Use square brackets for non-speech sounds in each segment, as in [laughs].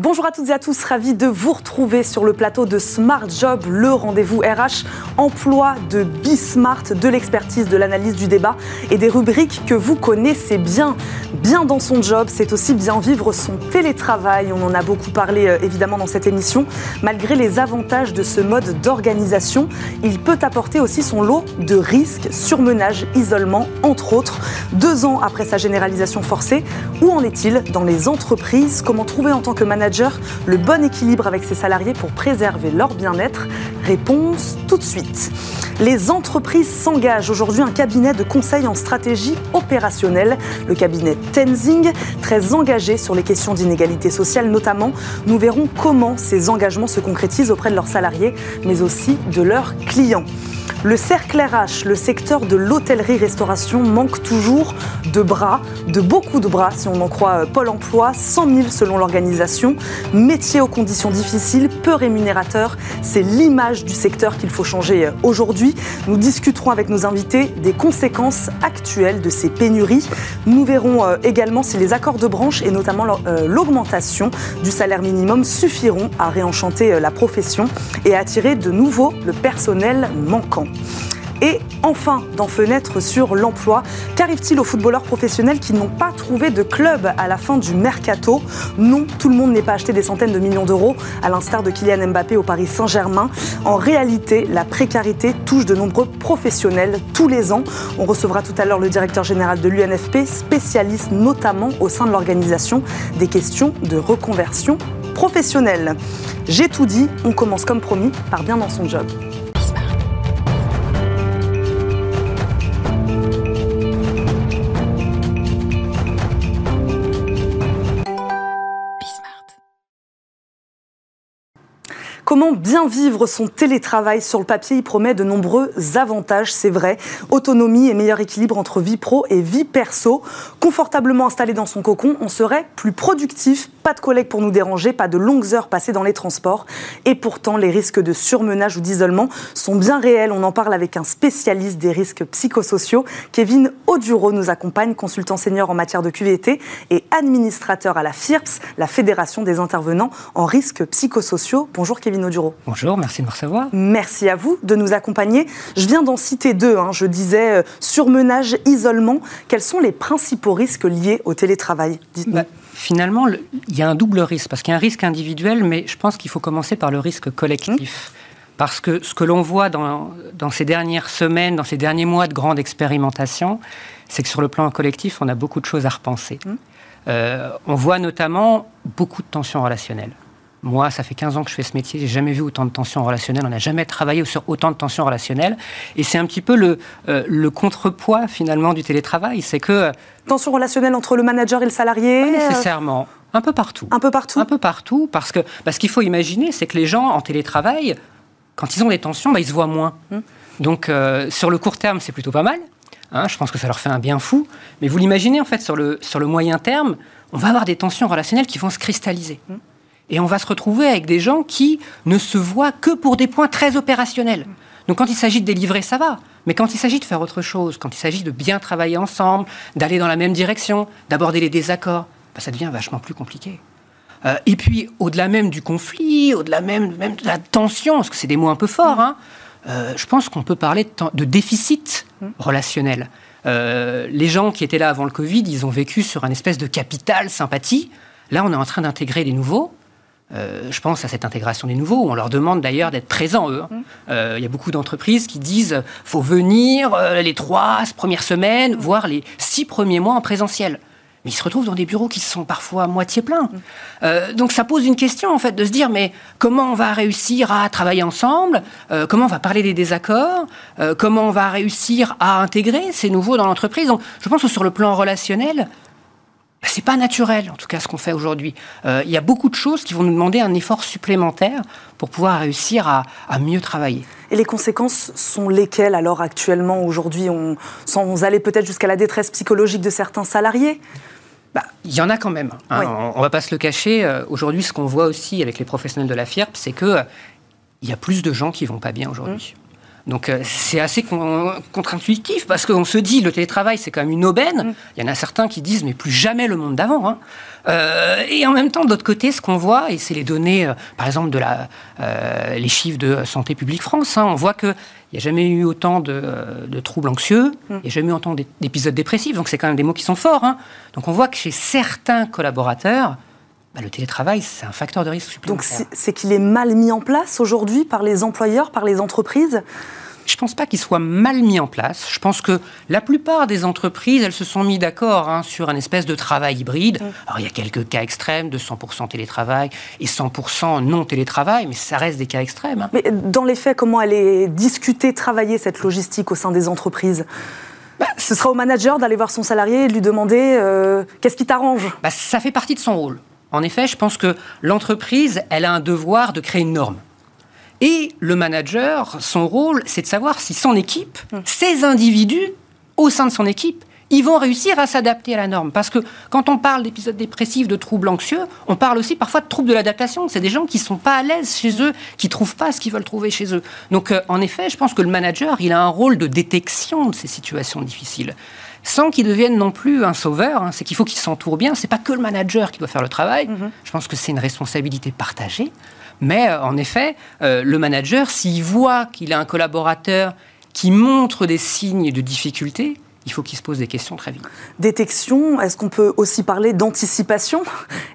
Bonjour à toutes et à tous, ravi de vous retrouver sur le plateau de Smart Job, le rendez-vous RH, emploi de Bismart, de l'expertise, de l'analyse du débat et des rubriques que vous connaissez bien. Bien dans son job, c'est aussi bien vivre son télétravail. On en a beaucoup parlé euh, évidemment dans cette émission. Malgré les avantages de ce mode d'organisation, il peut apporter aussi son lot de risques, surmenage, isolement, entre autres. Deux ans après sa généralisation forcée, où en est-il dans les entreprises? Comment trouver en tant que manager le bon équilibre avec ses salariés pour préserver leur bien-être? Réponse tout de suite. Les entreprises s'engagent aujourd'hui un cabinet de conseil en stratégie opérationnelle, le cabinet Très engagé sur les questions d'inégalité sociale notamment. Nous verrons comment ces engagements se concrétisent auprès de leurs salariés, mais aussi de leurs clients. Le cercle RH, le secteur de l'hôtellerie-restauration, manque toujours de bras, de beaucoup de bras, si on en croit euh, Pôle emploi, 100 000 selon l'organisation. Métier aux conditions difficiles, peu rémunérateurs, c'est l'image du secteur qu'il faut changer euh, aujourd'hui. Nous discuterons avec nos invités des conséquences actuelles de ces pénuries. Nous verrons euh, également si les accords de branche et notamment l'augmentation du salaire minimum suffiront à réenchanter la profession et à attirer de nouveau le personnel manquant. Et enfin, dans Fenêtre sur l'emploi, qu'arrive-t-il aux footballeurs professionnels qui n'ont pas trouvé de club à la fin du mercato? Non, tout le monde n'est pas acheté des centaines de millions d'euros, à l'instar de Kylian Mbappé au Paris Saint-Germain. En réalité, la précarité touche de nombreux professionnels tous les ans. On recevra tout à l'heure le directeur général de l'UNFP, spécialiste notamment au sein de l'organisation des questions de reconversion professionnelle. J'ai tout dit, on commence comme promis par bien dans son job. Comment bien vivre son télétravail Sur le papier, il promet de nombreux avantages, c'est vrai. Autonomie et meilleur équilibre entre vie pro et vie perso. Confortablement installé dans son cocon, on serait plus productif, pas de collègues pour nous déranger, pas de longues heures passées dans les transports. Et pourtant, les risques de surmenage ou d'isolement sont bien réels. On en parle avec un spécialiste des risques psychosociaux. Kevin Oduro nous accompagne, consultant senior en matière de QVT et administrateur à la FIRPS, la Fédération des intervenants en risques psychosociaux. Bonjour Kevin Bonjour, merci de me recevoir. Merci à vous de nous accompagner. Je viens d'en citer deux. Hein. Je disais euh, surmenage, isolement. Quels sont les principaux risques liés au télétravail? Bah, Finalement, il y a un double risque, parce qu'il y a un risque individuel, mais je pense qu'il faut commencer par le risque collectif. Mmh. Parce que ce que l'on voit dans, dans, ces dernières semaines, dans ces derniers mois de grande expérimentation, c'est que sur le plan collectif, on a beaucoup de choses à repenser. Mmh. Euh, on voit notamment beaucoup de tensions relationnelles. Moi, ça fait 15 ans que je fais ce métier, j'ai jamais vu autant de tensions relationnelles, on n'a jamais travaillé sur autant de tensions relationnelles. Et c'est un petit peu le, euh, le contrepoids finalement du télétravail, c'est que... Euh, tensions relationnelles entre le manager et le salarié Pas euh, nécessairement. Un peu partout. Un peu partout Un peu partout, parce que parce qu'il faut imaginer, c'est que les gens en télétravail, quand ils ont des tensions, bah, ils se voient moins. Hmm. Donc sur le court terme, c'est plutôt pas mal. Hein, je pense que ça leur fait un bien fou. Mais vous l'imaginez, en fait, sur le, sur le moyen terme, on va avoir des tensions relationnelles qui vont se cristalliser. Hmm. Et on va se retrouver avec des gens qui ne se voient que pour des points très opérationnels. Donc quand il s'agit de délivrer, ça va. Mais quand il s'agit de faire autre chose, quand il s'agit de bien travailler ensemble, d'aller dans la même direction, d'aborder les désaccords, bah, ça devient vachement plus compliqué. Euh, et puis, au-delà même du conflit, au-delà même, de la tension, parce que c'est des mots un peu forts, hein, euh, je pense qu'on peut parler de, de déficit relationnel. Euh, les gens qui étaient là avant le Covid, ils ont vécu sur un espèce de capital sympathie. Là, on est en train d'intégrer des nouveaux. Euh, je pense à cette intégration des nouveaux, où on leur demande d'ailleurs d'être présents, eux. Mmh. Euh, il y a beaucoup d'entreprises qui disent faut venir euh, les trois premières semaines, mmh. voire les six premiers mois en présentiel. Mais ils se retrouvent dans des bureaux qui sont parfois à moitié pleins. Mmh. donc ça pose une question, en fait, de se dire mais comment on va réussir à travailler ensemble? Comment on va parler des désaccords? Comment on va réussir à intégrer ces nouveaux dans l'entreprise? Donc je pense que sur le plan relationnel, bah, c'est pas naturel, en tout cas, ce qu'on fait aujourd'hui. Euh, il y a beaucoup de choses qui vont nous demander un effort supplémentaire pour pouvoir réussir à, mieux travailler. Et les conséquences sont lesquelles alors actuellement, aujourd'hui on, Sans aller peut-être jusqu'à la détresse psychologique de certains salariés? Bah, il y en a quand même. Hein. On ne va pas se le cacher. Euh, aujourd'hui, ce qu'on voit aussi avec les professionnels de la FIRP, c'est qu'il il y a plus de gens qui vont pas bien aujourd'hui. Mmh. Donc euh, c'est assez contre-intuitif parce qu'on se dit le télétravail c'est quand même une aubaine. Mm. Il y en a certains qui disent mais plus jamais le monde d'avant. Hein. Euh, et en même temps, d'autre côté, ce qu'on voit, et c'est les données, euh, par exemple, de la, les chiffres de Santé publique France, hein, on voit qu'il n'y a jamais eu autant de, troubles anxieux, mm. il n'y a jamais eu autant d'épisodes dépressifs, donc c'est quand même des mots qui sont forts. Hein. Donc on voit que chez certains collaborateurs, bah, le télétravail, c'est un facteur de risque supplémentaire. Donc c'est qu'il est mal mis en place aujourd'hui par les employeurs, par les entreprises? Je ne pense pas qu'il soit mal mis en place. Je pense que la plupart des entreprises, elles se sont mis d'accord hein, sur un espèce de travail hybride. Alors il y a quelques cas extrêmes de 100% télétravail et 100% non télétravail, mais ça reste des cas extrêmes. Hein. Mais dans les faits, comment elle est discutée, travailler cette logistique au sein des entreprises? Bah, ce sera au manager d'aller voir son salarié et de lui demander euh, qu'est-ce qui t'arrange? Bah, ça fait partie de son rôle. En effet, je pense que l'entreprise, elle a un devoir de créer une norme. Et le manager, son rôle, c'est de savoir si son équipe, mmh. ces individus au sein de son équipe, ils vont réussir à s'adapter à la norme. Parce que quand on parle d'épisodes dépressifs, de troubles anxieux, on parle aussi parfois de troubles de l'adaptation. C'est des gens qui ne sont pas à l'aise chez eux, qui ne trouvent pas ce qu'ils veulent trouver chez eux. Donc, euh, en effet, je pense que le manager, il a un rôle de détection de ces situations difficiles sans qu'il devienne non plus un sauveur. Hein. C'est qu'il faut qu'il s'entoure bien. C'est pas que le manager qui doit faire le travail. Mm-hmm. Je pense que c'est une responsabilité partagée. Mais euh, en effet, euh, le manager, s'il voit qu'il a un collaborateur qui montre des signes de difficulté, il faut qu'il se pose des questions très vite. Détection, est-ce qu'on peut aussi parler d'anticipation?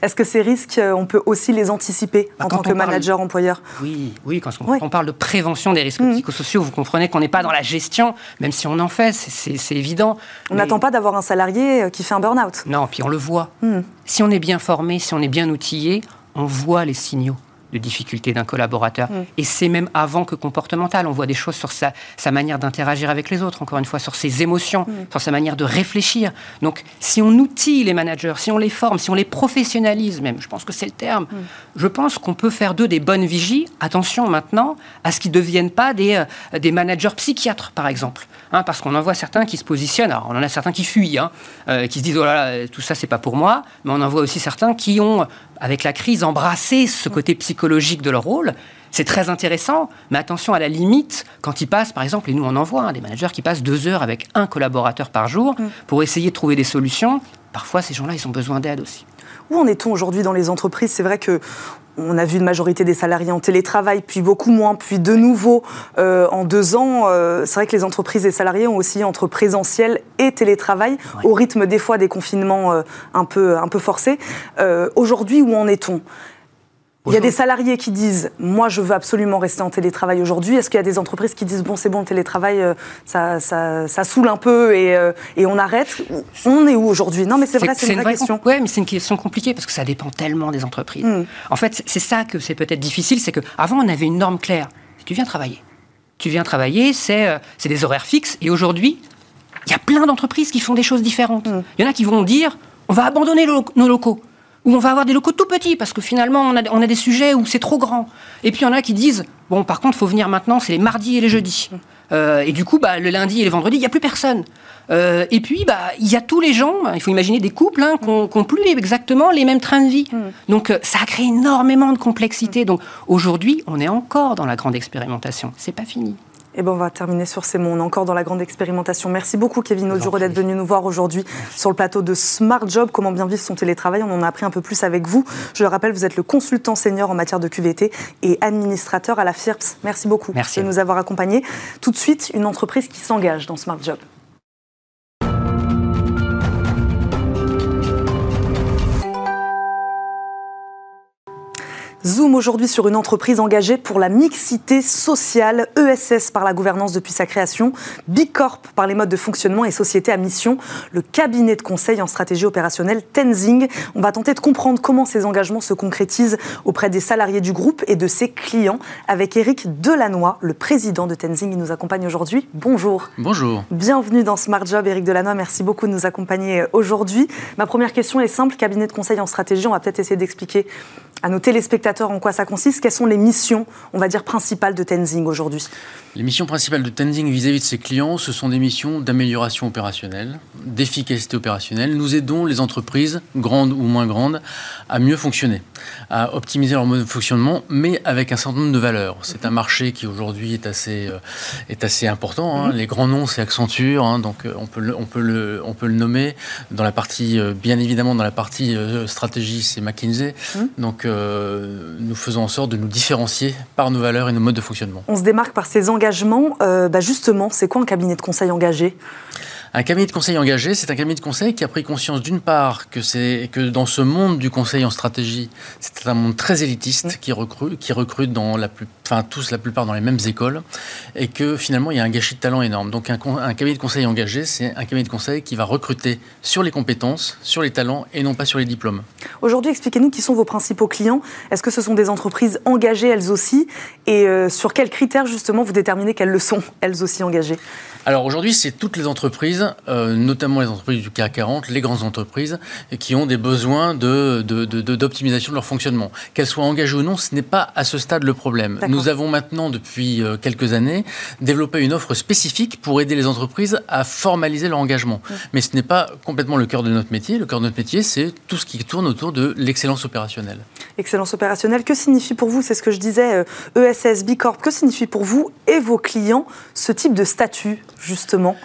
Est-ce que ces risques, euh, on peut aussi les anticiper bah, en tant que manager, employeur? Oui, oui quand on, parle de prévention des risques mmh. psychosociaux, vous comprenez qu'on n'est pas dans la gestion, même si on en fait, c'est évident. On n'attend pas d'avoir un salarié qui fait un burn-out. Non, puis on le voit. Mmh. Si on est bien formé, si on est bien outillé, on voit les signaux de difficulté d'un collaborateur. Mm. Et c'est même avant que comportemental. On voit des choses sur sa, sa manière d'interagir avec les autres, encore une fois, sur ses émotions, mm. sur sa manière de réfléchir. Donc, si on outille les managers, si on les forme, si on les professionnalise même, je pense que c'est le terme, mm. je pense qu'on peut faire d'eux des bonnes vigies. Attention maintenant à ce qu'ils ne deviennent pas des, euh, des managers psychiatres, par exemple. Hein, parce qu'on en voit certains qui se positionnent, alors on en a certains qui fuient, hein, euh, qui se disent, oh là là, tout ça, c'est pas pour moi, mais on en voit aussi certains qui ont avec la crise, embrasser ce côté psychologique de leur rôle. C'est très intéressant, mais attention à la limite quand ils passent, par exemple, et nous on en voit, hein, des managers qui passent deux heures avec un collaborateur par jour mm. pour essayer de trouver des solutions. Parfois, ces gens-là, ils ont besoin d'aide aussi. Où en est-on aujourd'hui dans les entreprises? C'est vrai que on a vu une majorité des salariés en télétravail, puis beaucoup moins, puis de nouveau euh, en deux ans. Euh, c'est vrai que les entreprises et salariés ont aussi entre présentiel et télétravail, au rythme des fois des confinements euh, un, peu, un peu forcés. Aujourd'hui, où en est-on? Il y a des salariés qui disent Moi, je veux absolument rester en télétravail aujourd'hui. Est-ce qu'il y a des entreprises qui disent Bon, c'est bon, le télétravail, euh, ça, ça, ça, saoule un peu et, euh, et on arrête? On est où aujourd'hui? Non, mais c'est vrai, c'est une, vraie question. Oui, mais c'est une question compliquée parce que ça dépend tellement des entreprises. Hmm. En fait, c'est ça que c'est peut-être difficile c'est qu'avant, on avait une norme claire. Tu viens travailler. Tu viens travailler, c'est euh, des horaires fixes. Et aujourd'hui, il y a plein d'entreprises qui font des choses différentes. Hmm. Il y en a qui vont dire On va abandonner nos locaux où on va avoir des locaux tout petits, parce que finalement, on a, on a des sujets où c'est trop grand. Et puis, il y en a qui disent, bon, par contre, il faut venir maintenant, c'est les mardis et les jeudis. Euh, et du coup, bah, le lundi et les vendredis, il n'y a plus personne. Euh, et puis, bah, il y a tous les gens, il faut imaginer des couples hein, qui n'ont plus exactement les mêmes trains de vie. Mm. Donc, euh, ça a créé énormément de complexité. Donc, aujourd'hui, on est encore dans la grande expérimentation. C'est pas fini. Et eh ben on va terminer sur ces mots. On est encore dans la grande expérimentation. Merci beaucoup, Kevin Oduro, d'être venu nous voir aujourd'hui sur le plateau de Smart Job, comment bien vivre son télétravail. On en a appris un peu plus avec vous. Je le rappelle, vous êtes le consultant senior en matière de QVT et administrateur à la FIRPS. Merci beaucoup Merci. de nous avoir accompagnés. Tout de suite, une entreprise qui s'engage dans Smart Job. Zoom aujourd'hui sur une entreprise engagée pour la mixité sociale, ESS par la gouvernance depuis sa création, Bicorp par les modes de fonctionnement et société à mission, le cabinet de conseil en stratégie opérationnelle Tenzing. On va tenter de comprendre comment ces engagements se concrétisent auprès des salariés du groupe et de ses clients avec Eric Delannoy, le président de Tenzing. Il nous accompagne aujourd'hui. Bonjour. Bonjour. Bienvenue dans Smart Job, Eric Delannoy. Merci beaucoup de nous accompagner aujourd'hui. Ma première question est simple. Cabinet de conseil en stratégie, on va peut-être essayer d'expliquer à nos téléspectateurs en quoi ça consiste. Quelles sont les missions, on va dire, principales de Tenzing aujourd'hui? Les missions principales de Tenzing vis-à-vis de ses clients, ce sont des missions d'amélioration opérationnelle, d'efficacité opérationnelle, nous aidons les entreprises, grandes ou moins grandes, à mieux fonctionner, à optimiser leur mode de fonctionnement, mais avec un certain nombre de valeurs. C'est un marché qui aujourd'hui est assez, euh, est assez important. Hein. Les grands noms, c'est Accenture, hein, donc euh, on peut, le, on, peut le, on peut le nommer. Dans la partie, euh, bien évidemment, dans la partie stratégie, c'est McKinsey. Mmh. Donc nous faisons en sorte de nous différencier par nos valeurs et nos modes de fonctionnement. On se démarque par ces engagements. bah justement, c'est quoi un cabinet de conseil engagé? Un cabinet de conseil engagé, c'est un cabinet de conseil qui a pris conscience d'une part que c'est que dans ce monde du conseil en stratégie, c'est un monde très élitiste qui recrute, qui recrute dans la plus, enfin tous la plupart dans les mêmes écoles, et que finalement il y a un gâchis de talent énorme. Donc un, un cabinet de conseil engagé, c'est un cabinet de conseil qui va recruter sur les compétences, sur les talents et non pas sur les diplômes. Aujourd'hui, expliquez-nous qui sont vos principaux clients. Est-ce que ce sont des entreprises engagées elles aussi, et euh, sur quels critères justement vous déterminez qu'elles le sont elles aussi engagées? Alors aujourd'hui, c'est toutes les entreprises, euh, notamment les entreprises du CAC 40, les grandes entreprises, qui ont des besoins d'optimisation de, de, leur fonctionnement. Qu'elles soient engagées ou non, ce n'est pas à ce stade le problème. Nous avons maintenant, depuis euh, quelques années, développé une offre spécifique pour aider les entreprises à formaliser leur engagement. Mais ce n'est pas complètement le cœur de notre métier. Le cœur de notre métier, c'est tout ce qui tourne autour de l'excellence opérationnelle. Excellence opérationnelle, que signifie pour vous, c'est ce que je disais, ESS, euh, e B Corp, que signifie pour vous et vos clients ce type de statut? Justement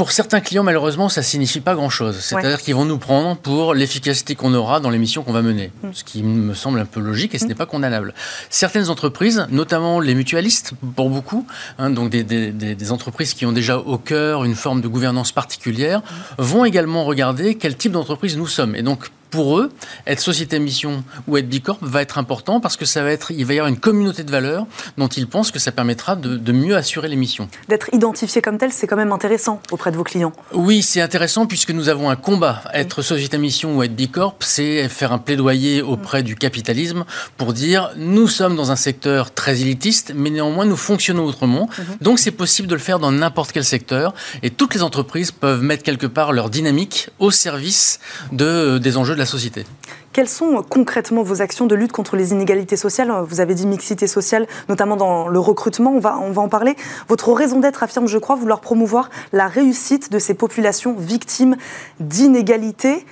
pour certains clients, malheureusement, ça signifie pas grand-chose. C'est-à-dire qu'ils vont nous prendre pour l'efficacité qu'on aura dans les missions qu'on va mener, mm. ce qui me semble un peu logique et ce mm. n'est pas condamnable. Certaines entreprises, notamment les mutualistes, pour beaucoup, hein, donc des, des, entreprises qui ont déjà au cœur une forme de gouvernance particulière, mm. vont également regarder quel type d'entreprise nous sommes. Et donc, pour eux, être société mission ou être bicorp va être important parce que ça va être, il va y avoir une communauté de valeurs dont ils pensent que ça permettra de, mieux assurer les missions. D'être identifié comme tel, c'est quand même intéressant auprès de vos clients. Oui, c'est intéressant puisque nous avons un combat. Être société mission ou être bicorp, c'est faire un plaidoyer auprès du capitalisme pour dire nous sommes dans un secteur très élitiste, mais néanmoins nous fonctionnons autrement. Mhm. Donc c'est possible de le faire dans n'importe quel secteur et toutes les entreprises peuvent mettre quelque part leur dynamique au service de, des enjeux de la société. Quelles sont concrètement vos actions de lutte contre les inégalités sociales? Vous avez dit mixité sociale, notamment dans le recrutement, on va, on va en parler. Votre raison d'être affirme, je crois, vouloir promouvoir la réussite de ces populations victimes d'inégalités.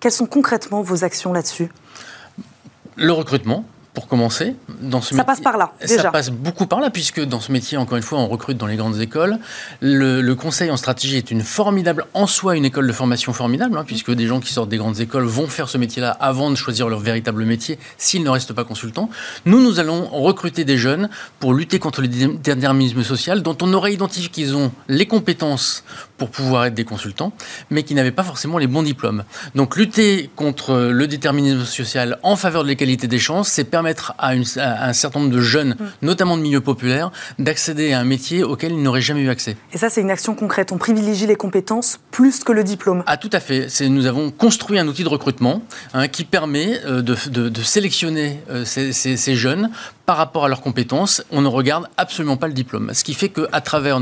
Quelles sont concrètement vos actions là-dessus? Le recrutement, pour commencer. Dans ce ça passe par là, déjà. Ça passe beaucoup par là, puisque dans ce métier, encore une fois, on recrute dans les grandes écoles. Le, conseil en stratégie est une formidable, en soi, une école de formation formidable, hein, puisque des gens qui sortent des grandes écoles vont faire ce métier-là avant de choisir leur véritable métier, s'ils ne restent pas consultants. Nous, nous allons recruter des jeunes pour lutter contre le déterminisme social, dont on aurait identifié qu'ils ont les compétences pour pouvoir être des consultants, mais qui n'avaient pas forcément les bons diplômes. Donc, lutter contre le déterminisme social en faveur de l'égalité des chances, c'est permettre à, un certain nombre de jeunes, mm. notamment de milieux populaires, d'accéder à un métier auquel ils n'auraient jamais eu accès. Et ça, c'est une action concrète. On privilégie les compétences plus que le diplôme. Ah, tout à fait. Nous avons construit un outil de recrutement hein, qui permet euh, de, sélectionner euh, ces, jeunes par rapport à leurs compétences, on ne regarde absolument pas le diplôme. Ce qui fait qu'à travers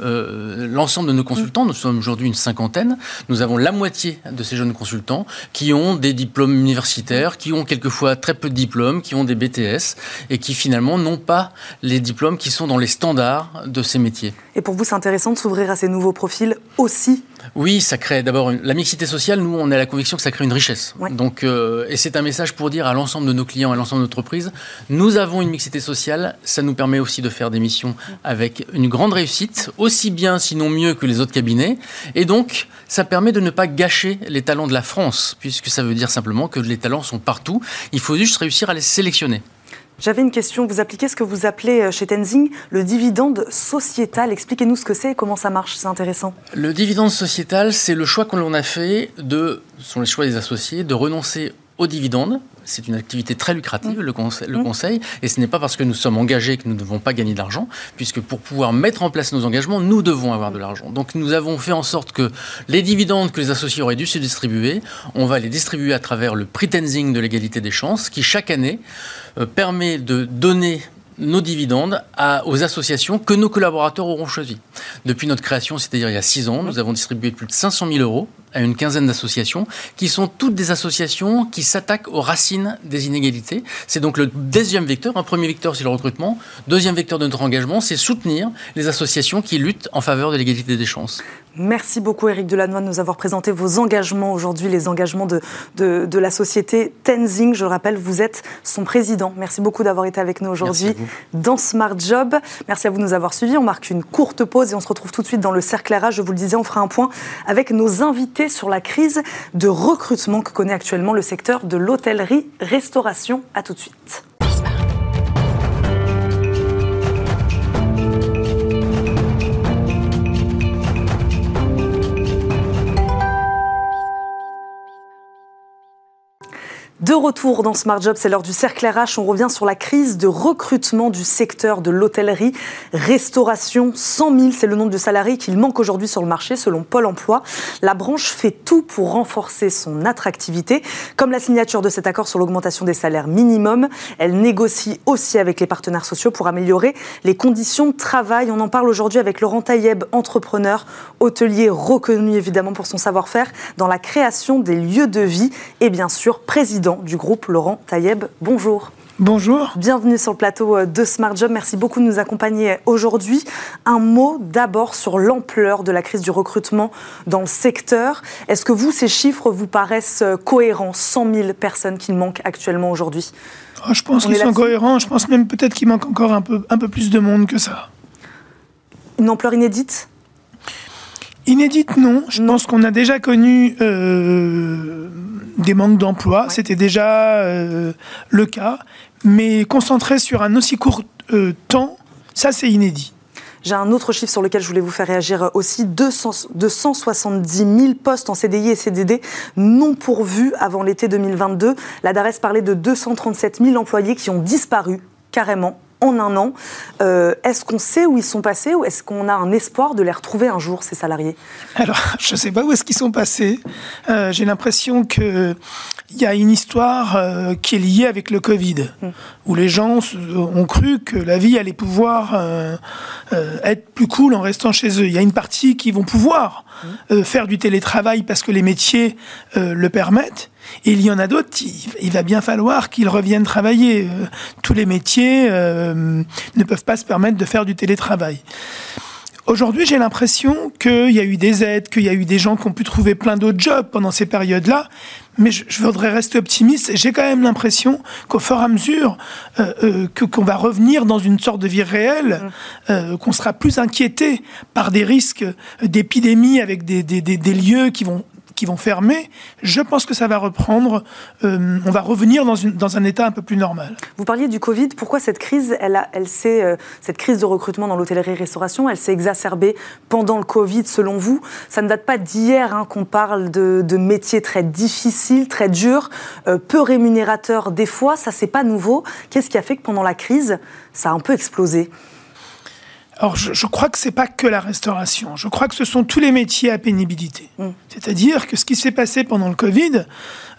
euh, l'ensemble de nos consultants, nous sommes aujourd'hui une cinquantaine, nous avons la moitié de ces jeunes consultants qui ont des diplômes universitaires, qui ont quelquefois très peu de diplômes, qui ont des BTS et qui finalement n'ont pas les diplômes qui sont dans les standards de ces métiers. Et pour vous, c'est intéressant de s'ouvrir à ces nouveaux profils aussi oui, ça crée d'abord la mixité sociale. Nous, on a la conviction que ça crée une richesse. Donc, euh, et c'est un message pour dire à l'ensemble de nos clients, à l'ensemble de notre entreprise, nous avons une mixité sociale. Ça nous permet aussi de faire des missions avec une grande réussite, aussi bien, sinon mieux que les autres cabinets. Et donc, ça permet de ne pas gâcher les talents de la France, puisque ça veut dire simplement que les talents sont partout. Il faut juste réussir à les sélectionner. J'avais une question. Vous appliquez ce que vous appelez euh, chez Tenzing le dividende sociétal. Expliquez-nous ce que c'est et comment ça marche. C'est intéressant. Le dividende sociétal, c'est le choix qu'on a fait de, ce sont les choix des associés, de renoncer aux dividendes c'est une activité très lucrative, le, conseil, le, conseil, et ce n'est pas parce que nous sommes engagés que nous ne devons pas gagner d'argent, puisque pour pouvoir mettre en place nos engagements, nous devons avoir de l'argent. Donc nous avons fait en sorte que les dividendes que les associés auraient dû se distribuer, on va les distribuer à travers le pretensing de l'égalité des chances, qui chaque année permet de donner nos dividendes aux associations que nos collaborateurs auront choisies. Depuis notre création, c'est-à-dire il y a six ans, nous avons distribué plus de 500 000 euros à une quinzaine d'associations, qui sont toutes des associations qui s'attaquent aux racines des inégalités. C'est donc le deuxième vecteur. Un premier vecteur, c'est le recrutement. Deuxième vecteur de notre engagement, c'est soutenir les associations qui luttent en faveur de l'égalité des chances. Merci beaucoup Eric Delannoy de nous avoir présenté vos engagements aujourd'hui, les engagements de, de, la société Tenzing. Je le rappelle, vous êtes son président. Merci beaucoup d'avoir été avec nous aujourd'hui dans Smart Job. Merci à vous de nous avoir suivis. On marque une courte pause et on se retrouve tout de suite dans le cercle RH. Je vous le disais, on fera un point avec nos invités sur la crise de recrutement que connaît actuellement le secteur de l'hôtellerie-restauration. À tout de suite. De retour dans Smart Job, c'est l'heure du cercle RH. On revient sur la crise de recrutement du secteur de l'hôtellerie, restauration. 100 000, c'est le nombre de salariés qu'il manque aujourd'hui sur le marché, selon Pôle emploi. La branche fait tout pour renforcer son attractivité. Comme la signature de cet accord sur l'augmentation des salaires minimum, elle négocie aussi avec les partenaires sociaux pour améliorer les conditions de travail. On en parle aujourd'hui avec Laurent Taïeb, entrepreneur, hôtelier reconnu évidemment pour son savoir-faire dans la création des lieux de vie et bien sûr président du groupe Laurent Taïeb. Bonjour. Bonjour. Bienvenue sur le plateau euh, de Smart Job. Merci beaucoup de nous accompagner aujourd'hui. Un mot d'abord sur l'ampleur de la crise du recrutement dans le secteur. Est-ce que vous, ces chiffres vous paraissent euh, cohérents? 100 000 personnes qui manquent actuellement aujourd'hui oh, Je pense qu'ils sont cohérents. Je pense même peut-être qu'il manque encore un peu, un peu plus de monde que ça. Une ampleur inédite? Inédite, non. Je pense qu'on a déjà connu euh, des manques d'emploi. C'était déjà euh, le cas. Mais concentré sur un aussi court euh, temps, ça, c'est inédit. J'ai un autre chiffre sur lequel je voulais vous faire réagir aussi 200, 270 000 postes en CDI et CDD non pourvus avant l'été 2022. La DARES parlait de 237 000 employés qui ont disparu carrément en un an. Euh, est-ce qu'on sait où ils sont passés ou est-ce qu'on a un espoir de les retrouver un jour, ces salariés? Alors, [laughs] je ne sais pas où est-ce qu'ils sont passés. Euh, j'ai l'impression qu'il y a une histoire euh, qui est liée avec le Covid, hmm. où les gens ont cru que la vie allait pouvoir être plus cool en restant chez eux. Il y a une partie qui vont pouvoir hmm. faire du télétravail parce que les métiers le permettent. Et il y en a d'autres, il, va bien falloir qu'ils reviennent travailler. Euh, tous les métiers euh, ne peuvent pas se permettre de faire du télétravail. Aujourd'hui, j'ai l'impression qu'il y a eu des aides, qu'il y a eu des gens qui ont pu trouver plein d'autres jobs pendant ces périodes-là. Mais je, voudrais rester optimiste. J'ai quand même l'impression qu'au fur et à mesure euh, que qu'on va revenir dans une sorte de vie réelle, mmh. qu'on sera plus inquiété par des risques d'épidémie avec des, des, des lieux qui vont qui vont fermer, je pense que ça va reprendre. Euh, on va revenir dans, un état un peu plus normal. Vous parliez du Covid. Pourquoi cette crise, elle, elle euh, cette crise de recrutement dans l'hôtellerie-restauration, elle s'est exacerbée pendant le Covid, selon vous? Ça ne date pas d'hier hein, qu'on parle de, de, métiers très difficiles, très durs, euh, peu rémunérateurs des fois. Ça, c'est pas nouveau. Qu'est-ce qui a fait que pendant la crise, ça a un peu explosé? Alors, je, crois que c'est pas que la restauration. Je crois que ce sont tous les métiers à pénibilité. Mm. C'est-à-dire que ce qui s'est passé pendant le Covid,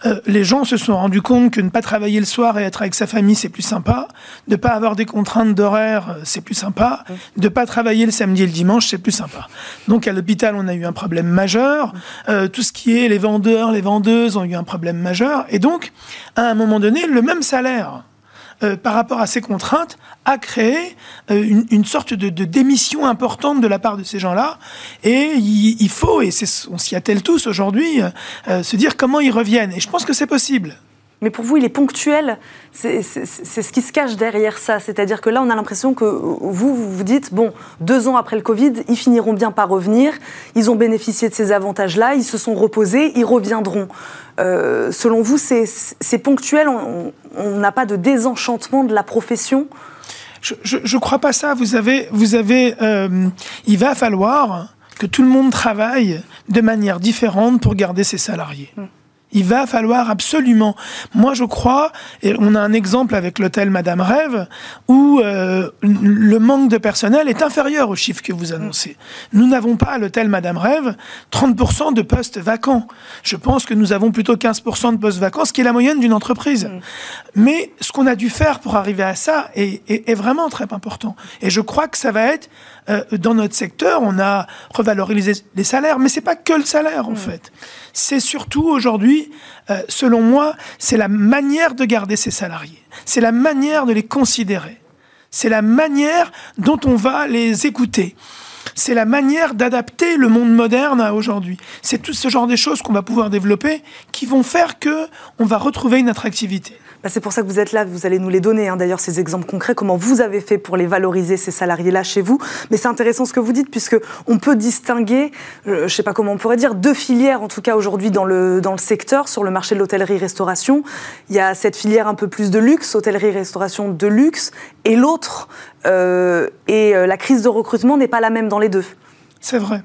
euh, les gens se sont rendus compte que ne pas travailler le soir et être avec sa famille, c'est plus sympa. De pas avoir des contraintes d'horaire, euh, c'est plus sympa. Mm. De pas travailler le samedi et le dimanche, c'est plus sympa. Donc, à l'hôpital, on a eu un problème majeur. Mm. Euh, tout ce qui est les vendeurs, les vendeuses ont eu un problème majeur. Et donc, à un moment donné, le même salaire euh, par rapport à ces contraintes, a créé euh, une, sorte de, démission importante de la part de ces gens-là. Et il, faut, et on s'y attelle tous aujourd'hui, euh, se dire comment ils reviennent. Et je pense que c'est possible. Mais pour vous, il est ponctuel. C'est ce qui se cache derrière ça. C'est-à-dire que là, on a l'impression que vous, vous vous dites, bon, deux ans après le Covid, ils finiront bien par revenir. Ils ont bénéficié de ces avantages-là. Ils se sont reposés. Ils reviendront. Euh, selon vous, c'est ponctuel. On n'a pas de désenchantement de la profession? Je ne crois pas ça. Vous avez, vous avez, euh, il va falloir que tout le monde travaille de manière différente pour garder ses salariés. Hmm. Il va falloir absolument. Moi, je crois, et on a un exemple avec l'hôtel Madame Rêve, où euh, le manque de personnel est inférieur au chiffre que vous annoncez. Nous n'avons pas à l'hôtel Madame Rêve 30% de postes vacants. Je pense que nous avons plutôt 15% de postes vacants, ce qui est la moyenne d'une entreprise. Mm. Mais ce qu'on a dû faire pour arriver à ça est, est, vraiment très important. Et je crois que ça va être euh, dans notre secteur, on a revalorisé les salaires, mais c'est pas que le salaire en mm. fait. C'est surtout aujourd'hui, euh, selon moi, c'est la manière de garder ces salariés. C'est la manière de les considérer. C'est la manière dont on va les écouter. c'est la manière d'adapter le monde moderne à aujourd'hui. C'est tout ce genre de choses qu'on va pouvoir développer qui vont faire que on va retrouver une attractivité. Bah, c'est pour ça que vous êtes là, vous allez nous les donner, hein, d'ailleurs, ces exemples concrets, comment vous avez fait pour les valoriser, ces salariés-là, chez vous. Mais c'est intéressant ce que vous dites, puisque on peut distinguer, euh, je ne sais pas comment on pourrait dire, deux filières, en tout cas aujourd'hui dans le, dans le secteur, sur le marché de l'hôtellerie-restauration. Il y a cette filière un peu plus de luxe, hôtellerie-restauration de luxe, et l'autre, euh, et euh, la crise de recrutement n'est pas la même dans les deux. C'est vrai.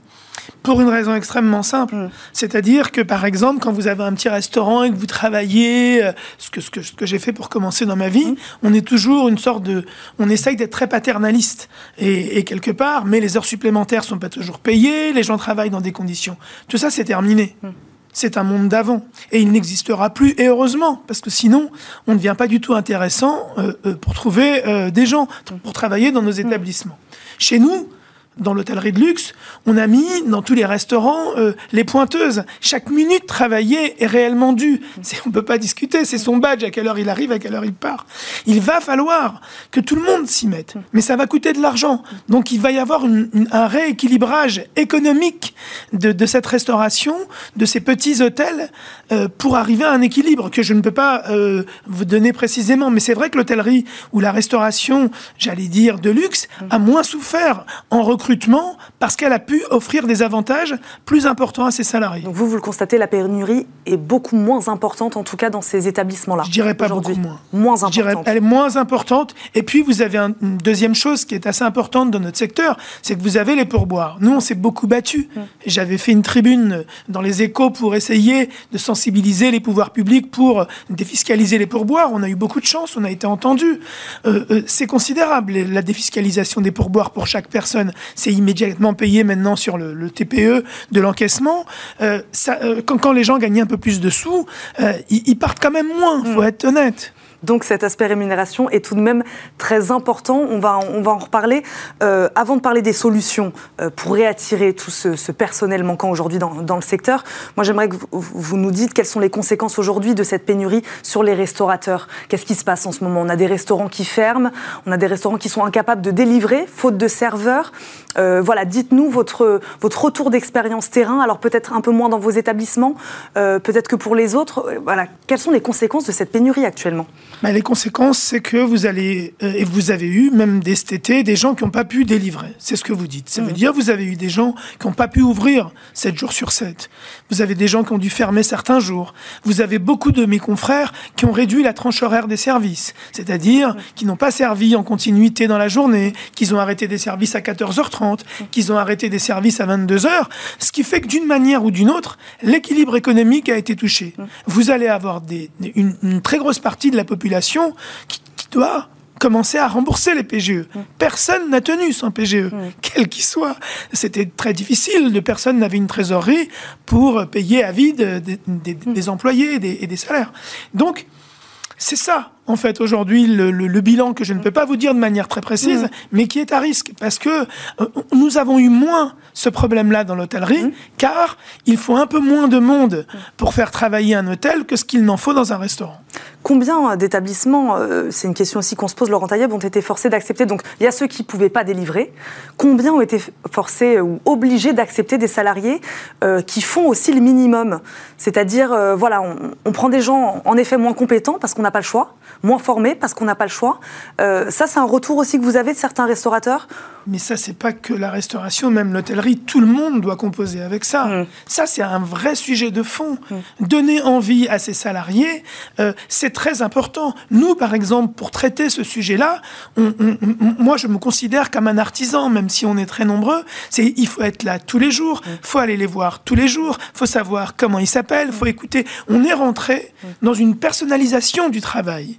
Pour une raison extrêmement simple. Mm. C'est-à-dire que, par exemple, quand vous avez un petit restaurant et que vous travaillez, euh, ce que, ce que, ce que j'ai fait pour commencer dans ma vie, mm. on est toujours une sorte de. On essaye d'être très paternaliste. Et, quelque part, mais les heures supplémentaires sont pas toujours payées, les gens travaillent dans des conditions. Tout ça, c'est terminé. Mm. C'est un monde d'avant. Et il n'existera plus, et heureusement, parce que sinon, on ne devient pas du tout intéressant euh, euh, pour trouver des gens, pour travailler dans nos établissements. Chez nous, dans l'hôtellerie de luxe, on a mis dans tous les restaurants euh, les pointeuses. Chaque minute travaillée est réellement due. On ne peut pas discuter, c'est son badge, à quelle heure il arrive, à quelle heure il part. Il va falloir que tout le monde s'y mette, mais ça va coûter de l'argent. Donc il va y avoir un rééquilibrage économique de, cette restauration, de ces petits hôtels, euh, pour arriver à un équilibre que je ne peux pas euh, vous donner précisément. Mais c'est vrai que l'hôtellerie ou la restauration, j'allais dire de luxe, a moins souffert en recrutement recrutement parce qu'elle a pu offrir des avantages plus importants à ses salariés. Donc vous, vous le constatez, la pénurie est beaucoup moins importante, en tout cas dans ces établissements-là. Je dirais pas beaucoup moins. Moins importante. elle est moins importante. Et puis vous avez une deuxième chose qui est assez importante dans notre secteur, c'est que vous avez les pourboires. Nous, on s'est beaucoup battu. Mm. J'avais fait une tribune dans les échos pour essayer de sensibiliser les pouvoirs publics pour défiscaliser les pourboires. On a eu beaucoup de chance, on a été entendu. Euh, euh, c'est considérable la défiscalisation des pourboires pour chaque personne c'est immédiatement payé maintenant sur le, TPE de l'encaissement. Euh, euh, quand, les gens gagnent un peu plus de sous, euh, ils, partent quand même moins, il faut mm. être honnête. Donc cet aspect rémunération est tout de même très important. On va, on va en reparler. Euh, avant de parler des solutions euh, pour réattirer tout ce, personnel manquant aujourd'hui dans, dans, le secteur, moi j'aimerais que vous, nous dites quelles sont les conséquences aujourd'hui de cette pénurie sur les restaurateurs. Qu'est-ce qui se passe en ce moment? On a des restaurants qui ferment, on a des restaurants qui sont incapables de délivrer, faute de serveurs. Euh, voilà, dites-nous votre, votre retour d'expérience terrain. Alors peut-être un peu moins dans vos établissements, peut-être que pour les autres. voilà, quelles sont les conséquences de cette pénurie actuellement? Bah, les conséquences, c'est que vous allez, euh, et vous avez eu, même dès cet été, des gens qui n'ont pas pu délivrer. C'est ce que vous dites. Ça veut mm. dire vous avez eu des gens qui n'ont pas pu ouvrir 7 jours sur 7. Vous avez des gens qui ont dû fermer certains jours. Vous avez beaucoup de mes confrères qui ont réduit la tranche horaire des services. C'est-à-dire mm. qui n'ont pas servi en continuité dans la journée, qu'ils ont arrêté des services à 14h30, mm. qu'ils ont arrêté des services à 22h. Ce qui fait que d'une manière ou d'une autre, l'équilibre économique a été touché. Vous allez avoir des, une, une très grosse partie de la population qui, doit commencer à rembourser les PGE. Mm. Personne n'a tenu son PGE, mm. quel qu'il soit. C'était très difficile, de personne n'avait une trésorerie pour payer à vide des, mm. employés et des, salaires. Donc, c'est ça, en fait, aujourd'hui, le, bilan que je ne peux pas vous dire de manière très précise, mais qui est à risque. Parce que euh, nous avons eu moins ce problème-là dans l'hôtellerie, car il faut un peu moins de monde pour faire travailler un hôtel que ce qu'il n'en faut dans un restaurant. Combien d'établissements, euh, c'est une question aussi qu'on se pose, Laurent Tailleb, ont été forcés d'accepter Donc, il y a ceux qui ne pouvaient pas délivrer. Combien ont été forcés ou obligés d'accepter des salariés euh, qui font aussi le minimum? C'est-à-dire, euh, voilà, on, prend des gens en effet moins compétents parce qu'on n'a pas le choix, moins formés parce qu'on n'a pas le choix. ça, c'est un retour aussi que vous avez de certains restaurateurs mais ça, c'est pas que la restauration, même l'hôtellerie, tout le monde doit composer avec ça. Mm. Ça, c'est un vrai sujet de fond. Mm. Donner envie à ses salariés, c'est très important. Nous, par exemple, pour traiter ce sujet-là, moi, je me considère comme un artisan, même si on est très nombreux. C'est, il faut être là tous les jours, il faut aller les voir tous les jours, il faut savoir comment ils s'appellent, il faut écouter. On est rentré dans une personnalisation du travail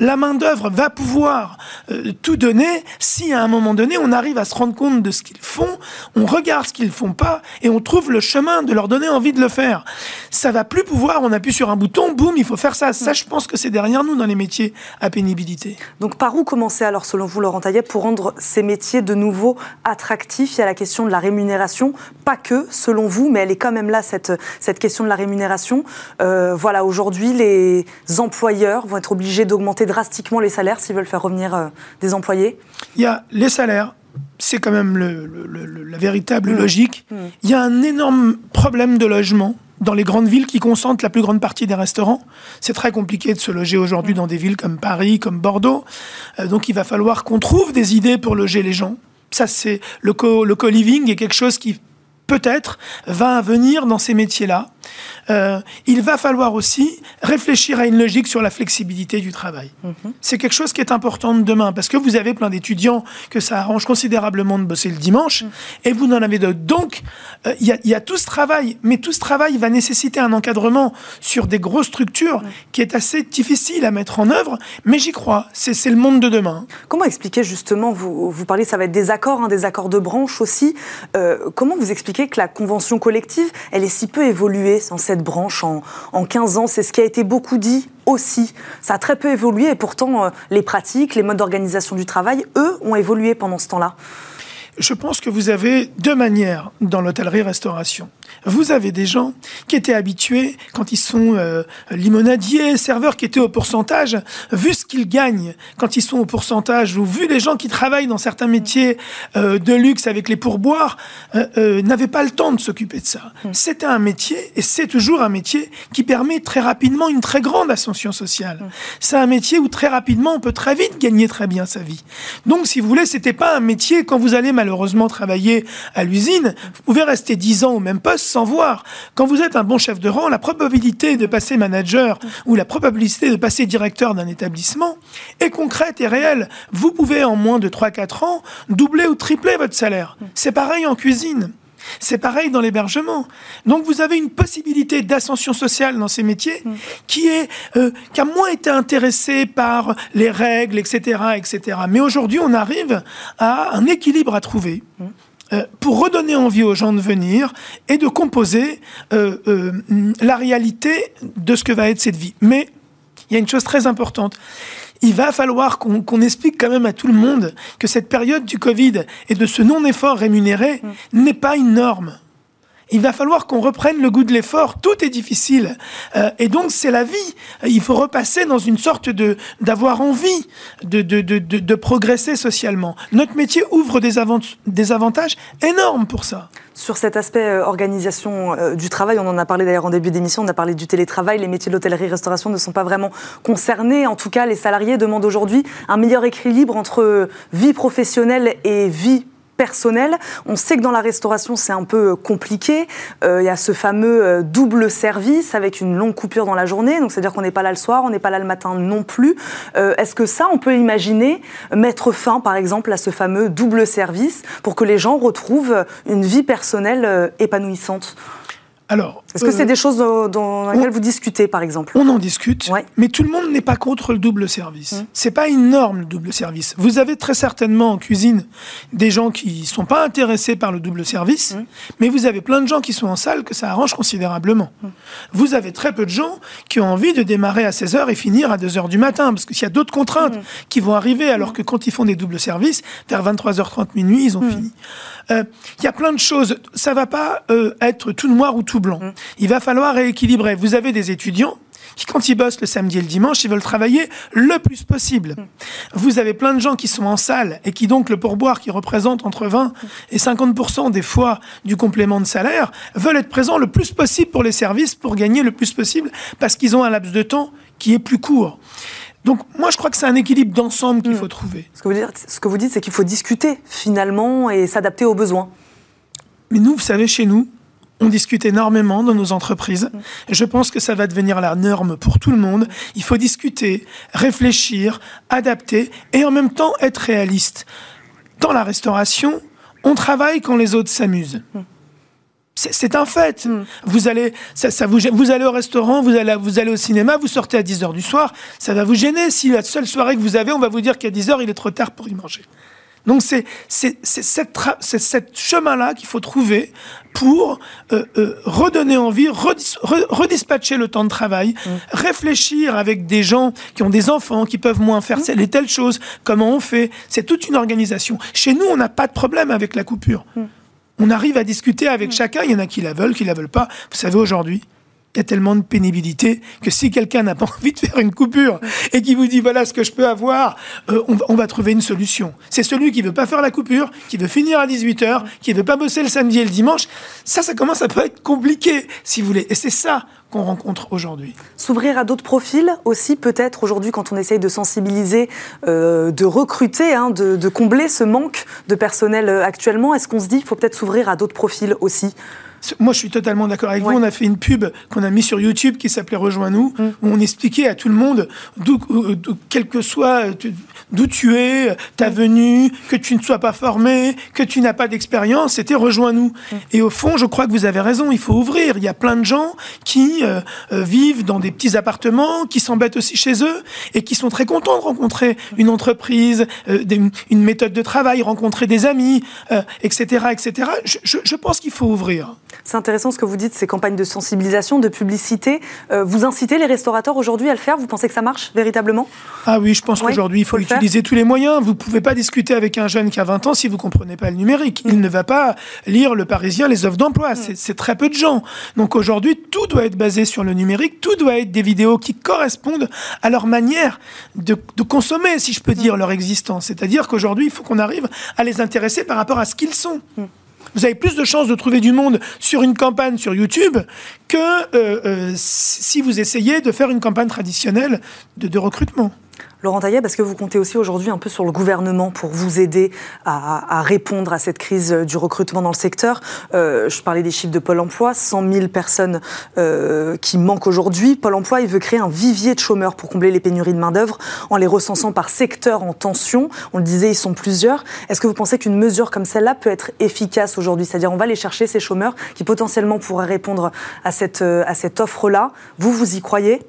la main-d'œuvre va pouvoir euh, tout donner si à un moment donné on arrive à se rendre compte de ce qu'ils font, on regarde ce qu'ils font pas et on trouve le chemin de leur donner envie de le faire. Ça va plus pouvoir, on appuie sur un bouton, boum, il faut faire ça. Ça, je pense que c'est derrière nous dans les métiers à pénibilité. Donc par où commencer alors selon vous, Laurent Taillet, pour rendre ces métiers de nouveau attractifs? Il y a la question de la rémunération, pas que selon vous, mais elle est quand même là cette, cette question de la rémunération. Euh, voilà, aujourd'hui les employeurs vont être obligés d'augmenter drastiquement les salaires s'ils veulent faire revenir euh, des employés? Il y a les salaires, c'est quand même la véritable logique. Il y a un énorme problème de logement dans les grandes villes qui concentrent la plus grande partie des restaurants. C'est très compliqué de se loger aujourd'hui dans des villes comme Paris, comme Bordeaux. Euh, donc il va falloir qu'on trouve des idées pour loger les gens. Ça, c'est le co-living est quelque chose qui peut-être va venir dans ces métiers-là. Euh, il va falloir aussi réfléchir à une logique sur la flexibilité du travail. Mhm. C'est quelque chose qui est important de demain, parce que vous avez plein d'étudiants que ça arrange considérablement de bosser le dimanche, mhm. et vous n'en avez d'autres. Donc, euh, il y, a tout ce travail, mais tout ce travail va nécessiter un encadrement sur des grosses structures qui est assez difficile à mettre en œuvre, mais j'y crois, c'est le monde de demain. Comment expliquer justement, vous, vous parlez, ça va être des accords, hein, des accords de branche aussi, euh, comment vous expliquez que la convention collective, elle est si peu évoluée dans cette branche en, en 15 ans. C'est ce qui a été beaucoup dit aussi. Ça a très peu évolué et pourtant euh, les pratiques, les modes d'organisation du travail, eux, ont évolué pendant ce temps-là. Je pense que vous avez deux manières dans l'hôtellerie-restauration. Vous avez des gens qui étaient habitués, quand ils sont euh, limonadiers, serveurs qui étaient au pourcentage, vu ce qu'ils gagnent quand ils sont au pourcentage, ou vu les gens qui travaillent dans certains métiers euh, de luxe avec les pourboires, euh, n'avaient pas le temps de s'occuper de ça. Hmm. C'était un métier, et c'est toujours un métier, qui permet très rapidement une très grande ascension sociale. Hmm. C'est un métier où très rapidement on peut très vite gagner très bien sa vie. Donc si vous voulez, c'était pas un métier, quand vous allez malheureusement travailler à l'usine, vous pouvez rester 10 ans au même poste sans voir. Quand vous êtes un bon chef de rang, la probabilité de passer manager ou la probabilité de passer directeur d'un établissement est concrète et réelle. Vous pouvez en moins de 3-4 ans doubler ou tripler votre salaire. C'est pareil en cuisine. C'est pareil dans l'hébergement. Donc vous avez une possibilité d'ascension sociale dans ces métiers qui est euh, qui a moins été intéressée par les règles, etc., etc. Mais aujourd'hui, on arrive à un équilibre à trouver. Euh, pour redonner envie aux gens de venir et de composer euh, euh, la réalité de ce que va être cette vie. Mais il y a une chose très importante. Il va falloir qu'on explique quand même à tout le monde que cette période du Covid et de ce non-effort rémunéré mmh. n'est pas une norme il va falloir qu'on reprenne le goût de l'effort. Tout est difficile. Euh, et donc, c'est la vie. Il faut repasser dans une sorte de d'avoir envie de, de, de, de, progresser socialement. Notre métier ouvre des, des avantages énormes pour ça. Sur cet aspect euh, organisation euh, du travail, on en a parlé d'ailleurs en début d'émission, on a parlé du télétravail, les métiers de l'hôtellerie-restauration ne sont pas vraiment concernés. En tout cas, les salariés demandent aujourd'hui un meilleur équilibre entre vie professionnelle et vie On sait que dans la restauration, c'est un peu euh, compliqué. Euh, il y a ce fameux euh, double service avec une longue coupure dans la journée. Donc, c'est-à-dire qu'on n'est pas là le soir, on n'est pas là le matin non plus. Est-ce que ça, on peut imaginer mettre fin, par exemple, à ce fameux double service pour que les gens retrouvent une vie personnelle épanouissante? Est-ce que c'est des choses dans, lesquelles vous discutez, par exemple On en discute, mais tout le monde n'est pas contre le double service. Hum. C'est pas une norme le double service. Vous avez très certainement en cuisine des gens qui sont pas intéressés par le double service, hum. mais vous avez plein de gens qui sont en salle que ça arrange considérablement. Hum. Vous avez très peu de gens qui ont envie de démarrer à 16h et finir à 2h du matin, parce qu'il y a d'autres contraintes qui vont arriver, alors que quand ils font des doubles services, vers 23h30 minuit, ils ont fini. Euh, il y a plein de choses. Ça va pas euh, être tout noir ou tout blanc. Mm. Il va falloir rééquilibrer. Vous avez des étudiants qui, quand ils bossent le samedi et le dimanche, ils veulent travailler le plus possible. Mm. Vous avez plein de gens qui sont en salle et qui donc le pourboire qui représente entre 20 et 50 des fois du complément de salaire veulent être présents le plus possible pour les services pour gagner le plus possible parce qu'ils ont un laps de temps qui est plus court. Donc moi je crois que c'est un équilibre d'ensemble qu'il hmm. faut trouver. Ce que vous dites, ce que vous dites c'est qu'il faut discuter finalement et s'adapter aux besoins. Mais nous, vous savez, chez nous, on discute énormément dans nos entreprises. Et je pense que ça va devenir la norme pour tout le monde. Il faut discuter, réfléchir, adapter et en même temps être réaliste. Dans la restauration, on travaille quand les autres s'amusent. Hmm. C'est un fait. Mm. Vous allez, ça, vous, vous allez au restaurant, vous allez, vous allez au cinéma, vous sortez à 10h du soir, ça va vous gêner. Si la seule soirée que vous avez, on va vous dire qu'à 10h, il est trop tard pour y manger. Donc c'est cette chemin-là qu'il faut trouver pour euh, euh, redonner envie, redispatcher le temps de travail, mm. réfléchir avec des gens qui ont des enfants, qui peuvent moins faire telle et telle chose, comment on fait. C'est toute une organisation. Chez nous, on n'a pas de problème avec la coupure. Mm on arrive à discuter avec mm. chacun. Il y en a qui la veulent, qui la veulent pas. Vous savez, aujourd'hui, il y a tellement de pénibilité que si quelqu'un n'a pas [laughs] envie de faire une coupure et qui vous dit voilà ce que je peux avoir, euh, on, va trouver une solution. C'est celui qui veut pas faire la coupure, qui veut finir à 18h, qui veut pas bosser le samedi et le dimanche. Ça, ça commence à peut être compliqué, si vous voulez. Et c'est ça qu'on rencontre aujourd'hui. S'ouvrir à d'autres profils aussi, peut-être aujourd'hui, quand on essaye de sensibiliser, euh, de recruter, hein, de, de, combler ce manque de personnel euh, actuellement, est-ce qu'on se dit qu'il faut peut-être s'ouvrir à d'autres profils aussi? Moi, je suis totalement d'accord avec vous. On a fait une pub qu'on a mis sur YouTube qui s'appelait Rejoins-nous, mm. où on expliquait à tout le monde, d'où, euh, quel que soit euh, d'où tu es, ta mm. venue, que tu ne sois pas formé, que tu n'as pas d'expérience, c'était Rejoins-nous. Mm. Et au fond, je crois que vous avez raison, il faut ouvrir. Il y a plein de gens qui euh, vivent dans des petits appartements, qui s'embêtent aussi chez eux et qui sont très contents de rencontrer une entreprise, une méthode de travail, rencontrer des amis, etc., etc. Je, je pense qu'il faut ouvrir. C'est intéressant ce que vous dites, ces campagnes de sensibilisation, de publicité. Euh, vous incitez les restaurateurs aujourd'hui à le faire? Vous pensez que ça marche véritablement? Ah oui, je pense qu'aujourd'hui, il faut, utiliser tous les moyens. Vous ne pouvez pas discuter avec un jeune qui a 20 ans si vous ne comprenez pas le numérique. Il ne va pas lire Le Parisien, les offres d'emploi. Mm. C'est très peu de gens. Donc aujourd'hui, tout doit être basé sur le numérique. Tout doit être des vidéos qui correspondent à leur manière de, consommer, si je peux mm. dire, leur existence. C'est-à-dire qu'aujourd'hui, il faut qu'on arrive à les intéresser par rapport à ce qu'ils sont. Vous avez plus de chances de trouver du monde sur une campagne sur YouTube que euh, euh, si vous essayez de faire une campagne traditionnelle de recrutement. Laurent Taillet, est-ce que vous comptez aussi aujourd'hui un peu sur le gouvernement pour vous aider à, répondre à cette crise du recrutement dans le secteur euh, Je parlais des chiffres de Pôle emploi, 100 000 personnes euh, qui manquent aujourd'hui. Pôle emploi, il veut créer un vivier de chômeurs pour combler les pénuries de main-d'œuvre en les recensant par secteur en tension. On le disait, ils sont plusieurs. Est-ce que vous pensez qu'une mesure comme celle-là peut être efficace aujourd'hui? C'est-à-dire, on va aller chercher ces chômeurs qui potentiellement pourraient répondre à cette, à cette offre-là. Vous, vous y croyez?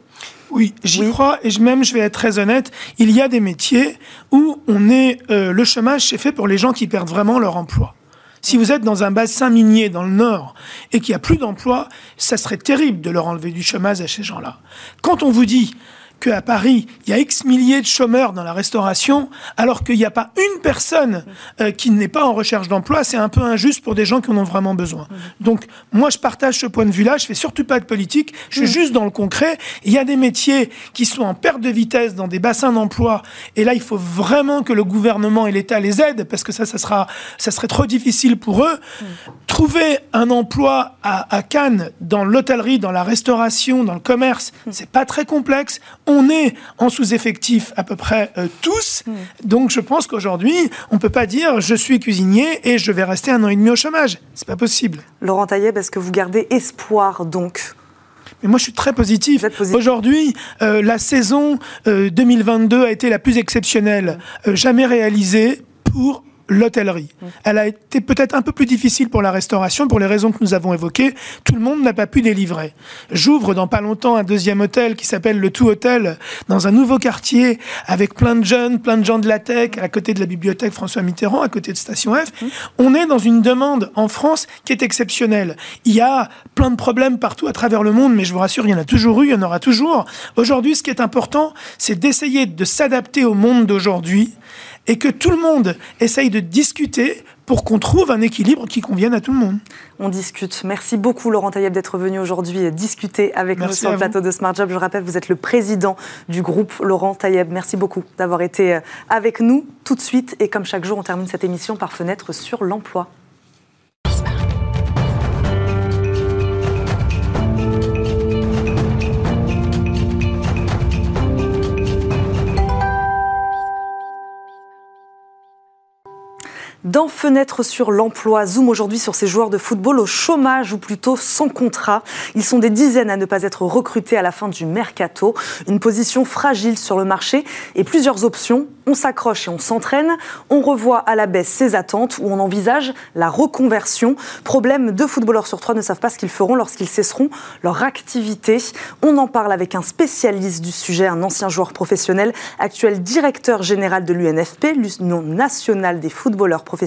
Oui, j'y crois et même je vais être très honnête, il y a des métiers où on est euh, le chômage c'est fait pour les gens qui perdent vraiment leur emploi. Si vous êtes dans un bassin minier dans le nord et qu'il n'y a plus d'emploi, ça serait terrible de leur enlever du chômage à ces gens-là. Quand on vous dit qu'à Paris, il y a X milliers de chômeurs dans la restauration, alors qu'il n'y a pas une personne euh, qui n'est pas en recherche d'emploi, c'est un peu injuste pour des gens qui en ont vraiment besoin. Donc, moi, je partage ce point de vue-là. Je fais surtout pas de politique. Je suis juste dans le concret. Il y a des métiers qui sont en perte de vitesse dans des bassins d'emploi. Et là, il faut vraiment que le gouvernement et l'État les aident parce que ça, ça sera, ça serait trop difficile pour eux. Trouver un emploi à, à Cannes, dans l'hôtellerie, dans la restauration, dans le commerce, c'est pas très complexe on est en sous-effectif à peu près euh, tous. Hmm. Donc je pense qu'aujourd'hui, on ne peut pas dire je suis cuisinier et je vais rester un an et demi au chômage. C'est pas possible. Laurent Tailleb, est-ce que vous gardez espoir donc mais moi, je suis très positif. Aujourd'hui, euh, la saison 2022 euh, a été la plus exceptionnelle jamais réalisée pour l'hôtellerie. Elle a été peut-être un peu plus difficile pour la restauration pour les raisons que nous avons évoquées. Tout le monde n'a pas pu délivrer. J'ouvre dans pas longtemps un deuxième hôtel qui s'appelle le Tout Hôtel dans un nouveau quartier avec plein de jeunes, plein de gens de la tech à côté de la bibliothèque François Mitterrand, à côté de Station F. On est dans une demande en France qui est exceptionnelle. Il y a plein de problèmes partout à travers le monde, mais je vous rassure, il y en a toujours eu, il y en aura toujours. Aujourd'hui, ce qui est important, c'est d'essayer de s'adapter au monde d'aujourd'hui et que tout le monde essaye de discuter pour qu'on trouve un équilibre qui convienne à tout le monde. On discute. Merci beaucoup Laurent Taïeb d'être venu aujourd'hui discuter avec nous sur le plateau de Smart Job. Je rappelle, vous êtes le président du groupe Laurent Taïeb. Merci beaucoup d'avoir été euh, avec nous tout de suite. Et comme chaque jour, on termine cette émission par fenêtre sur l'emploi. Dans Fenêtre sur l'emploi, zoom aujourd'hui sur ces joueurs de football au chômage ou plutôt sans contrat. Ils sont des dizaines à ne pas être recrutés à la fin du mercato. Une position fragile sur le marché et plusieurs options on s'accroche et on s'entraîne, on revoit à la baisse ses attentes ou on envisage la reconversion. Problème, deux footballeurs sur trois ne savent pas ce qu'ils feront lorsqu'ils cesseront leur activité. On en parle avec un spécialiste du sujet, un ancien joueur professionnel, actuel directeur général de l'UNFP, l'Union nationale des footballeurs professionnels,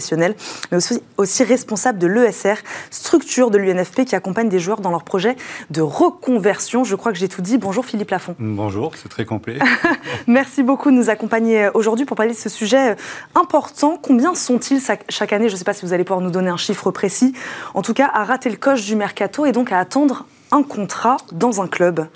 mais aussi, aussi responsable de l'ESR, structure de l'UNFP qui accompagne des joueurs dans leur projet de reconversion. Je crois que j'ai tout dit. Bonjour Philippe Lafont. Bonjour, c'est très complet. [laughs] Merci beaucoup de nous accompagner aujourd'hui aujourd'hui pour parler de ce sujet euh, important. Combien sont-ils chaque année? Je ne sais pas si vous allez pouvoir nous donner un chiffre précis. En tout cas, à rater le coche du mercato et donc à attendre un contrat dans un club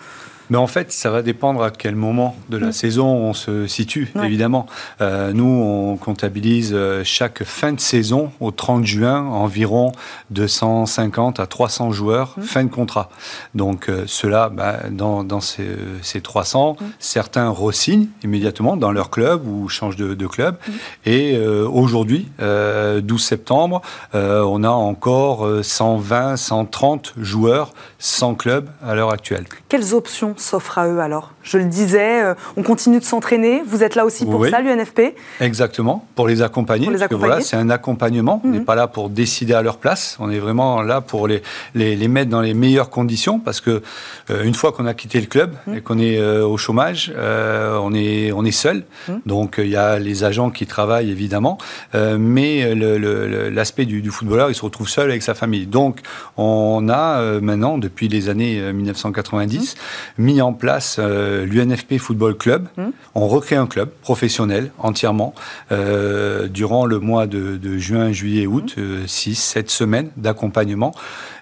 mais en fait, ça va dépendre à quel moment de la mm. saison on se situe, évidemment. Euh, nous, on comptabilise euh, chaque fin de saison, au 30 juin, environ 250 à 300 joueurs, mm. fin de contrat. Donc, euh, cela, bah, dans, dans ces, ces 300, mm. certains re-signent immédiatement dans leur club ou changent de, de club. Et aujourd'hui, 12 septembre, on a encore 120, 130 joueurs sans club à l'heure actuelle. Quelles options s'offrent à eux alors? Je le disais, euh, on continue de s'entraîner. Vous êtes là aussi pour ça, l'UNFP Exactement, pour les accompagner. voilà, c'est un accompagnement. On n'est mhm. pas là pour décider à leur place. On est vraiment là pour les, les, mettre dans les meilleures conditions parce que euh, une fois qu'on a quitté le club mhm. et qu'on est euh, au chômage, on est on est seul. Mhm. Donc il y a les agents qui travaillent évidemment, mais l'aspect du, du, footballeur, il se retrouve seul avec sa famille. Donc on a maintenant depuis les années 1990 mis en place euh, l'UNFP Football Club. Mmh. On recrée un club professionnel entièrement euh, durant le mois de, juin, juillet, août, 6, mmh. 7 euh, semaines d'accompagnement.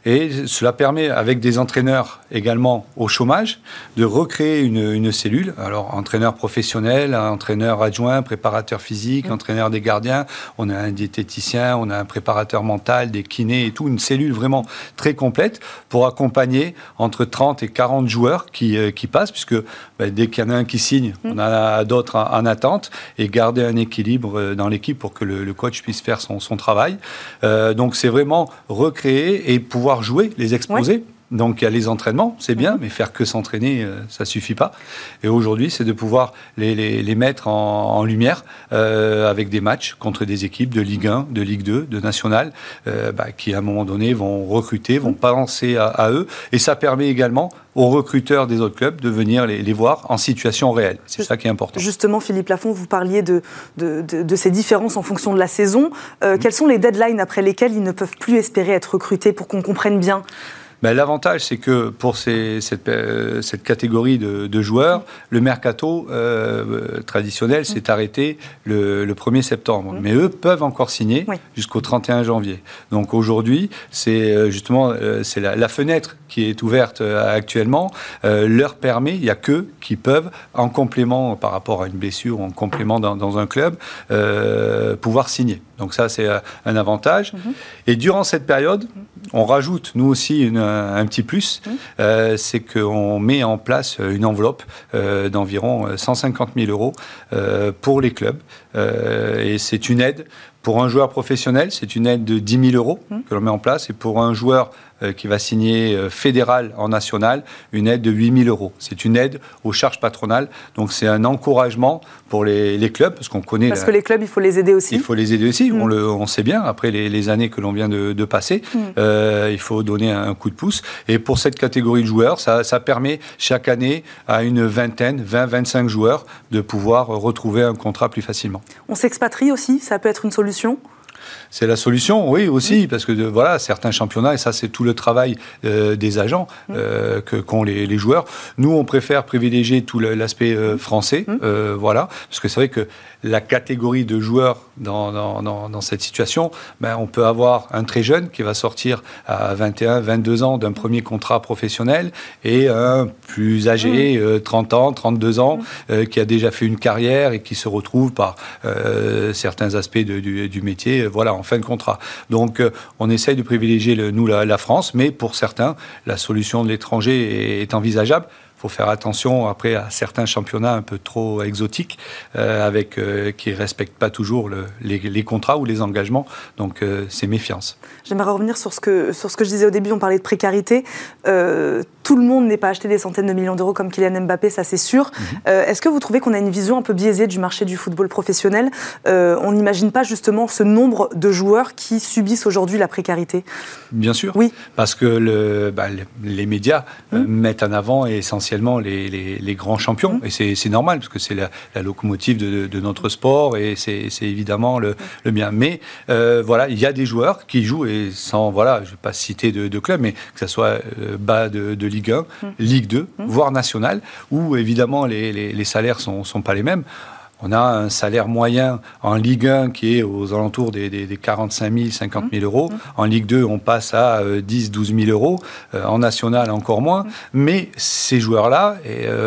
Et cela permet, avec des entraîneurs également au chômage, de recréer une, cellule. Alors, entraîneur professionnel, entraîneur adjoint, préparateur physique, mmh. entraîneur des gardiens, on a un diététicien, on a un préparateur mental, des kinés et tout, une cellule vraiment très complète pour accompagner entre 30 et 40 joueurs qui, euh, qui passent, puisque bah, dès qu'il y en a un qui signe, mmh. on a d'autres en, attente, et garder un équilibre euh, dans l'équipe pour que le, coach puisse faire son, son travail. Euh, donc, c'est vraiment recréer et pouvoir jouer, les exposer. Donc il y a les entraînements, c'est bien, mhm. mais faire que s'entraîner, ça euh, ça suffit pas. Et aujourd'hui, c'est de pouvoir les, les, mettre en, lumière euh, avec des matchs contre des équipes de Ligue 1, de Ligue 2, de National, euh, bah, qui à un moment donné vont recruter, vont penser à, à, eux. Et ça permet également aux recruteurs des autres clubs de venir les, les voir en situation réelle. C'est ça qui est important. Justement, Philippe Lafont, vous parliez de, de, de, ces différences en fonction de la saison. Mhm. Quelles sont les deadlines après lesquelles ils ne peuvent plus espérer être recrutés pour qu'on comprenne bien ben, l'avantage, c'est que pour ces, cette, euh, cette, catégorie de, de, joueurs, le mercato euh, traditionnel s'est arrêté le, le, 1er septembre. Mmh. Mais eux peuvent encore signer jusqu'au 31 janvier. Donc aujourd'hui, c'est euh, justement c'est la, la, fenêtre qui est ouverte actuellement, leur permet, il n'y a qu'eux qui peuvent, en complément par rapport à une blessure ou en complément dans, dans un club, pouvoir signer. Donc ça, c'est un avantage. Mmh. Et durant cette période, on rajoute, nous aussi, une, un petit plus, mmh. euh, c'est qu'on met en place une enveloppe euh, d'environ 150 000 euros euh, pour les clubs. et c'est une aide pour un joueur professionnel, c'est une aide de 10 000 euros mmh. que l'on met en place. Et pour un joueur euh, qui va signer euh, fédéral en national une aide de 8 000 euros. C'est une aide aux charges patronales. Donc c'est un encouragement pour les, clubs, parce qu'on connaît... Parce que les clubs, il faut les aider aussi. Il faut les aider aussi. Mm. On, le, on sait bien, après les, années que l'on vient de, passer, mm. euh, il faut donner un coup de pouce. Et pour cette catégorie de joueurs, ça, ça permet chaque année à une vingtaine, 20-25 joueurs de pouvoir retrouver un contrat plus facilement. On s'expatrie aussi, ça peut être une solution émotion c'est la solution, oui, aussi, parce que voilà, certains championnats, et ça, c'est tout le travail euh, des agents euh, que qu'ont les, joueurs. Nous, on préfère privilégier tout l'aspect euh, français, mmh. voilà, parce que c'est vrai que la catégorie de joueurs dans, dans, cette situation, ben, on peut avoir un très jeune qui va sortir à 21, 22 ans d'un premier contrat professionnel et un plus âgé, 30 mmh. ans, 32 ans, qui a déjà fait une carrière et qui se retrouve par certains aspects du, du métier, voilà, en fin de contrat. Donc, euh, on essaye de privilégier, nous, la, France, mais pour certains, la solution de l'étranger est envisageable faut faire attention après à certains championnats un peu trop exotiques euh, avec euh, qui respectent pas toujours les, contrats ou les engagements. Donc euh, c'est méfiance. J'aimerais revenir sur ce que sur ce que je disais au début. On parlait de précarité. tout le monde n'est pas acheté des centaines de millions d'euros comme Kylian Mbappé, ça c'est sûr. Mhm. Est-ce que vous trouvez qu'on a une vision un peu biaisée du marché du football professionnel? On n'imagine pas justement ce nombre de joueurs qui subissent aujourd'hui la précarité? Bien sûr. Oui. Parce que le, bah, les médias mmh. mettent en avant essentiellement les, grands champions. Mmh. Et c'est normal, parce que c'est la, locomotive de, notre sport et c'est évidemment le, bien. Mais euh, voilà, il y a des joueurs qui jouent, et sans, voilà, je ne vais pas citer de, club, mais que ce soit euh, bas de, Ligue 1, mmh. Ligue 2, mmh. voire nationale, où évidemment les, salaires ne sont, sont pas les mêmes on a un salaire moyen en Ligue 1 qui est aux alentours des, des, 45 000, 50 000 euros. Mmh. En Ligue 2, on passe à 10, 12 000 euros. en national, encore moins. Mmh. Mais ces joueurs-là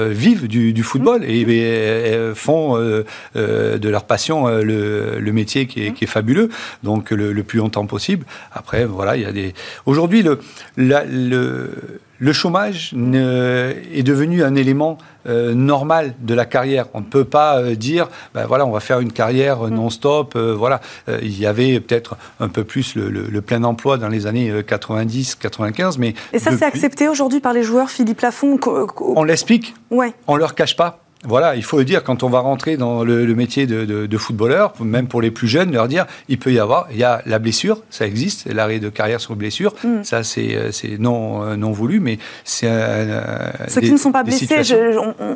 vivent du, football et, font de leur passion le, métier qui est, qui est, fabuleux. Donc, le, le plus longtemps possible. Après, voilà, il y a des. Aujourd'hui, le, le, le chômage est devenu un élément euh, normal de la carrière. On ne peut pas euh, dire, ben voilà, on va faire une carrière mm. non-stop. Euh, voilà, il y avait peut-être un peu plus le, plein emploi dans les années 90, 95, mais et ça c'est accepté aujourd'hui par les joueurs, Philippe Lafont. On l'explique. Ouais. On leur cache pas voilà, il faut le dire, quand on va rentrer dans le, métier de, footballeur, même pour les plus jeunes, leur dire, il peut y avoir, il y a la blessure, ça existe, l'arrêt de carrière sur blessure, mm. ça c'est euh, non, euh, non voulu, mais c'est... Ceux qui ne sont pas blessés,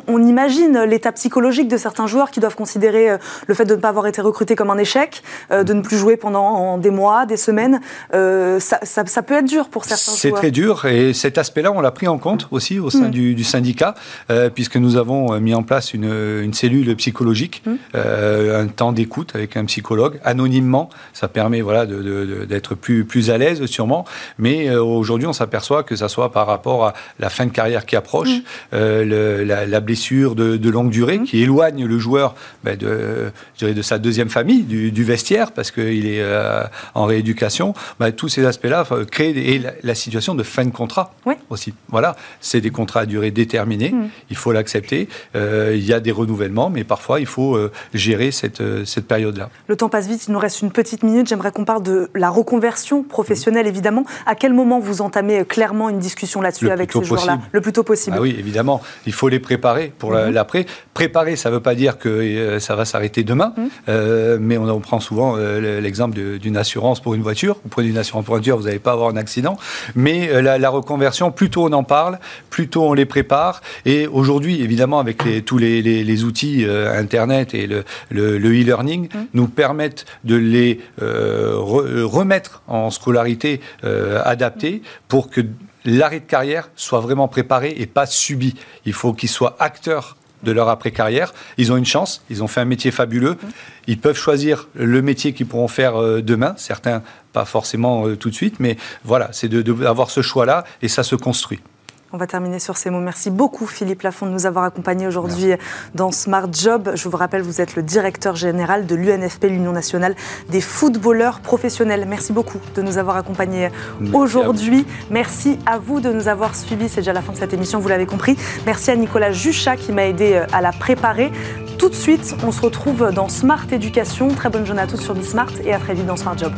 on, imagine l'état psychologique de certains joueurs qui doivent considérer euh, le fait de ne pas avoir été recruté comme un échec, de ne plus jouer pendant des mois, des semaines, ça, peut être dur pour certains joueurs. C'est très dur, et cet aspect-là, on l'a pris en compte aussi au sein mm. du, syndicat, puisque nous avons mis en place une, cellule psychologique, mmh. euh, un temps d'écoute avec un psychologue, anonymement. Ça permet voilà, d'être plus, plus à l'aise sûrement. Mais euh, aujourd'hui, on s'aperçoit que ça soit par rapport à la fin de carrière qui approche, mmh. euh, la, blessure de, longue durée mmh. qui éloigne le joueur ben, de, de sa deuxième famille, du, vestiaire, parce qu'il est en rééducation. Ben, tous ces aspects-là créent et la, situation de fin de contrat aussi. Voilà, c'est des contrats à durée déterminée. Il faut l'accepter. Euh, il y a des renouvellements, mais parfois il faut euh, gérer cette, euh, cette période-là. Le temps passe vite, il nous reste une petite minute. J'aimerais qu'on parle de la reconversion professionnelle, évidemment. À quel moment vous entamez clairement une discussion là-dessus avec ces joueurs-là Le plus tôt possible. Ah oui, évidemment. Il faut les préparer pour mhm. l'après. Préparer, ça ne veut pas dire que ça va s'arrêter demain, mhm. mais on, prend souvent l'exemple d'une assurance pour une voiture. Vous prenez une assurance pour une voiture, vous n'allez pas avoir un accident. Mais la, reconversion, plus tôt on en parle, plus tôt on les prépare. Et aujourd'hui, évidemment, avec les, tous les, outils euh, Internet et le, e-learning mmh. nous permettent de les euh, remettre en scolarité euh, adaptée pour que l'arrêt de carrière soit vraiment préparé et pas subi. Il faut qu'ils soient acteurs de leur après-carrière. Ils ont une chance, ils ont fait un métier fabuleux. Mmh. Ils peuvent choisir le métier qu'ils pourront faire demain. Certains, pas forcément tout de suite, mais voilà, c'est d'avoir ce choix-là et ça se construit. On va terminer sur ces mots. Merci beaucoup Philippe Lafont de nous avoir accompagnés aujourd'hui dans Smart Job. Je vous rappelle, vous êtes le directeur général de l'UNFP, l'Union nationale des footballeurs professionnels. Merci beaucoup de nous avoir accompagnés aujourd'hui. Merci à vous de nous avoir suivis. C'est déjà la fin de cette émission, vous l'avez compris. Merci à Nicolas Juchat qui m'a aidé euh, à la préparer. Tout de suite, on se retrouve dans Smart Éducation. Très bonne journée à tous sur Bismart et à très vite dans Smart Job.